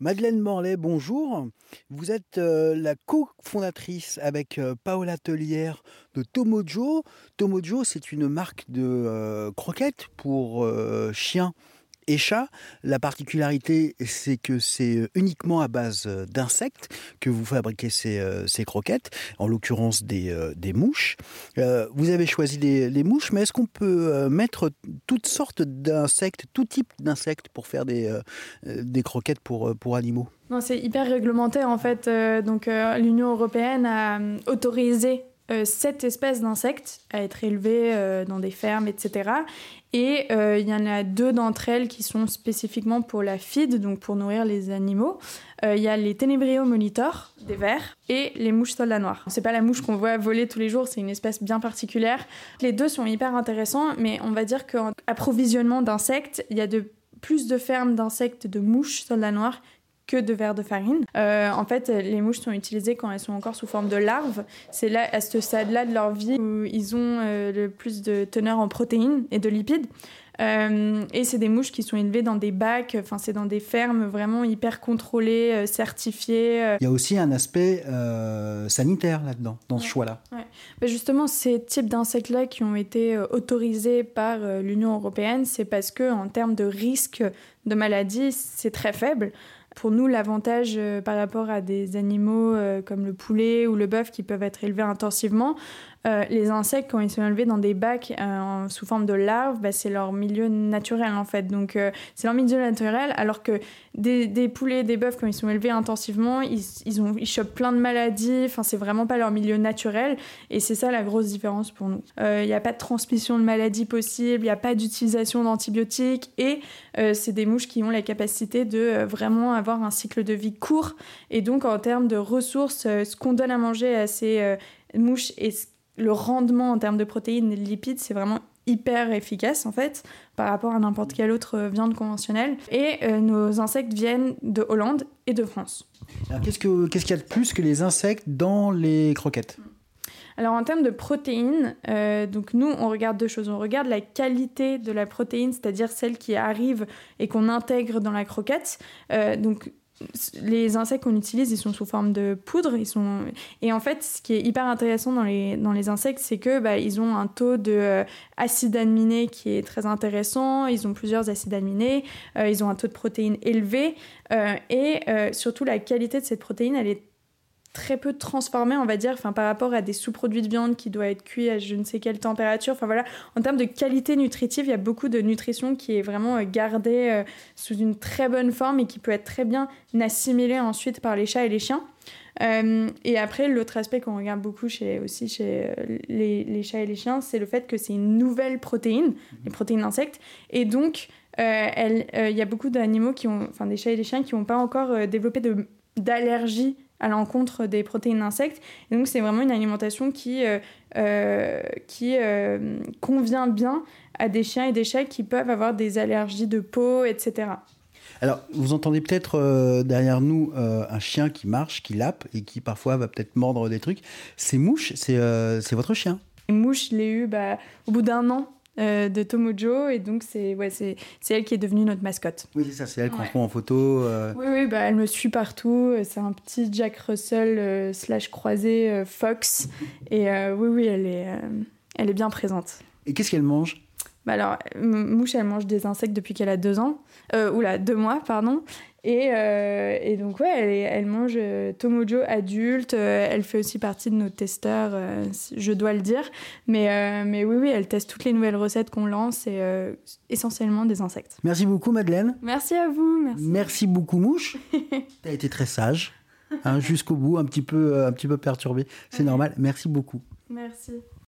Madeleine Morlaix, bonjour. Vous êtes euh, la co-fondatrice avec euh, Paola Tellière de Tomojo. Tomojo, c'est une marque de euh, croquettes pour chiens et chats. La particularité, c'est que c'est uniquement à base d'insectes que vous fabriquez ces, ces croquettes, en l'occurrence des, mouches. vous avez choisi les, mouches, mais est-ce qu'on peut mettre toutes sortes d'insectes, tout type d'insectes pour faire des, des croquettes pour, pour animaux? Non, c'est hyper réglementé en fait. donc l'Union européenne a autorisé euh, sept espèces d'insectes à être élevées euh, dans des fermes, etc. Et euh, il y en a deux d'entre elles qui sont spécifiquement pour la feed, donc pour nourrir les animaux. Il y a les Tenebrio monitor, des vers, et les mouches soldats noirs. C'est pas la mouche qu'on voit voler tous les jours, c'est une espèce bien particulière. Les deux sont hyper intéressants, mais on va dire qu'en approvisionnement d'insectes, il y a de plus de fermes d'insectes de mouches soldats noirs que de verre de farine. Euh, en fait, les mouches sont utilisées quand elles sont encore sous forme de larves. C'est là, à ce stade-là de leur vie, où ils ont euh, le plus de teneur en protéines et de lipides. Euh, et c'est des mouches qui sont élevées dans des bacs, enfin c'est dans des fermes vraiment hyper contrôlées, certifiées. Il y a aussi un aspect sanitaire là-dedans, dans ce choix-là. Ouais. Ben justement, ces types d'insectes-là qui ont été autorisés par l'Union européenne, c'est parce que en termes de risque de maladie, c'est très faible. Pour nous, l'avantage euh, par rapport à des animaux euh, comme le poulet ou le bœuf qui peuvent être élevés intensivement, euh, les insectes, quand ils sont élevés dans des bacs sous forme de larves, bah, c'est leur milieu naturel en fait. Donc c'est leur milieu naturel, alors que des, poulets, des bœufs, quand ils sont élevés intensivement, ils, ont, ils chopent plein de maladies. Enfin, c'est vraiment pas leur milieu naturel. Et c'est ça la grosse différence pour nous. Il n'y a pas de transmission de maladies possible, il n'y a pas d'utilisation d'antibiotiques. Et c'est des mouches qui ont la capacité de vraiment avoir un cycle de vie court. Et donc, en termes de ressources, euh, ce qu'on donne à manger à ces euh, mouches et le rendement en termes de protéines et de lipides, c'est vraiment hyper efficace en fait par rapport à n'importe quelle autre euh, viande conventionnelle. Et nos insectes viennent de Hollande et de France. qu'est-ce qu'il qu'est-ce qu'il y a de plus que les insectes dans les croquettes? Alors en termes de protéines, donc nous on regarde deux choses. On regarde la qualité de la protéine, c'est-à-dire celle qui arrive et qu'on intègre dans la croquette. donc les insectes qu'on utilise, ils sont sous forme de poudre. Ils sont... Et en fait, ce qui est hyper intéressant dans les, dans les insectes, c'est que bah, ils ont un taux de euh, aminé qui est très intéressant. Ils ont plusieurs acides aminés. Euh, ils ont un taux de protéines élevé. Euh, et surtout, la qualité de cette protéine, elle est très peu transformé, on va dire, enfin, par rapport à des sous-produits de viande qui doivent être cuits à je ne sais quelle température. Enfin voilà, en termes de qualité nutritive, il y a beaucoup de nutrition qui est vraiment euh, gardée euh, sous une très bonne forme et qui peut être très bien assimilée ensuite par les chats et les chiens. Euh, et après, l'autre aspect qu'on regarde beaucoup chez, aussi chez les, les, chats et les chiens, c'est le fait que c'est une nouvelle protéine, mhm. les protéines d'insectes. Et donc, il y a beaucoup d'animaux qui ont, enfin des chats et des chiens qui n'ont pas encore développé d'allergie à l'encontre des protéines d'insectes. Et donc c'est vraiment une alimentation qui, euh, euh, qui euh, convient bien à des chiens et des chats qui peuvent avoir des allergies de peau, etc. Alors, vous entendez peut-être derrière nous un chien qui marche, qui lappe et qui parfois va peut-être mordre des trucs. Ces mouches, c'est votre chien? Les mouches, je l'ai eu bah, au bout d'un an euh, de Tomojo et donc c'est ouais, c'est elle qui est devenue notre mascotte. Oui, c'est ça, c'est elle qu'on prend en photo. Euh. Oui, oui, bah, elle me suit partout. C'est un petit Jack Russell euh, slash croisé Fox et oui, oui, elle est, elle est bien présente. Et qu'est-ce qu'elle mange? Bah alors, Mouche, elle mange des insectes depuis qu'elle a deux ans, euh, oula, deux mois, pardon. Et, euh, et donc, ouais, elle, elle mange euh, Tomojo adulte. Euh, elle fait aussi partie de nos testeurs, je dois le dire. Mais, mais oui, oui, elle teste toutes les nouvelles recettes qu'on lance et essentiellement des insectes. Merci beaucoup, Madeleine. Merci à vous. Merci, merci beaucoup, Mouche. tu as été très sage, hein, jusqu'au bout, un petit peu, un petit peu perturbé. C'est normal. Merci beaucoup. Merci.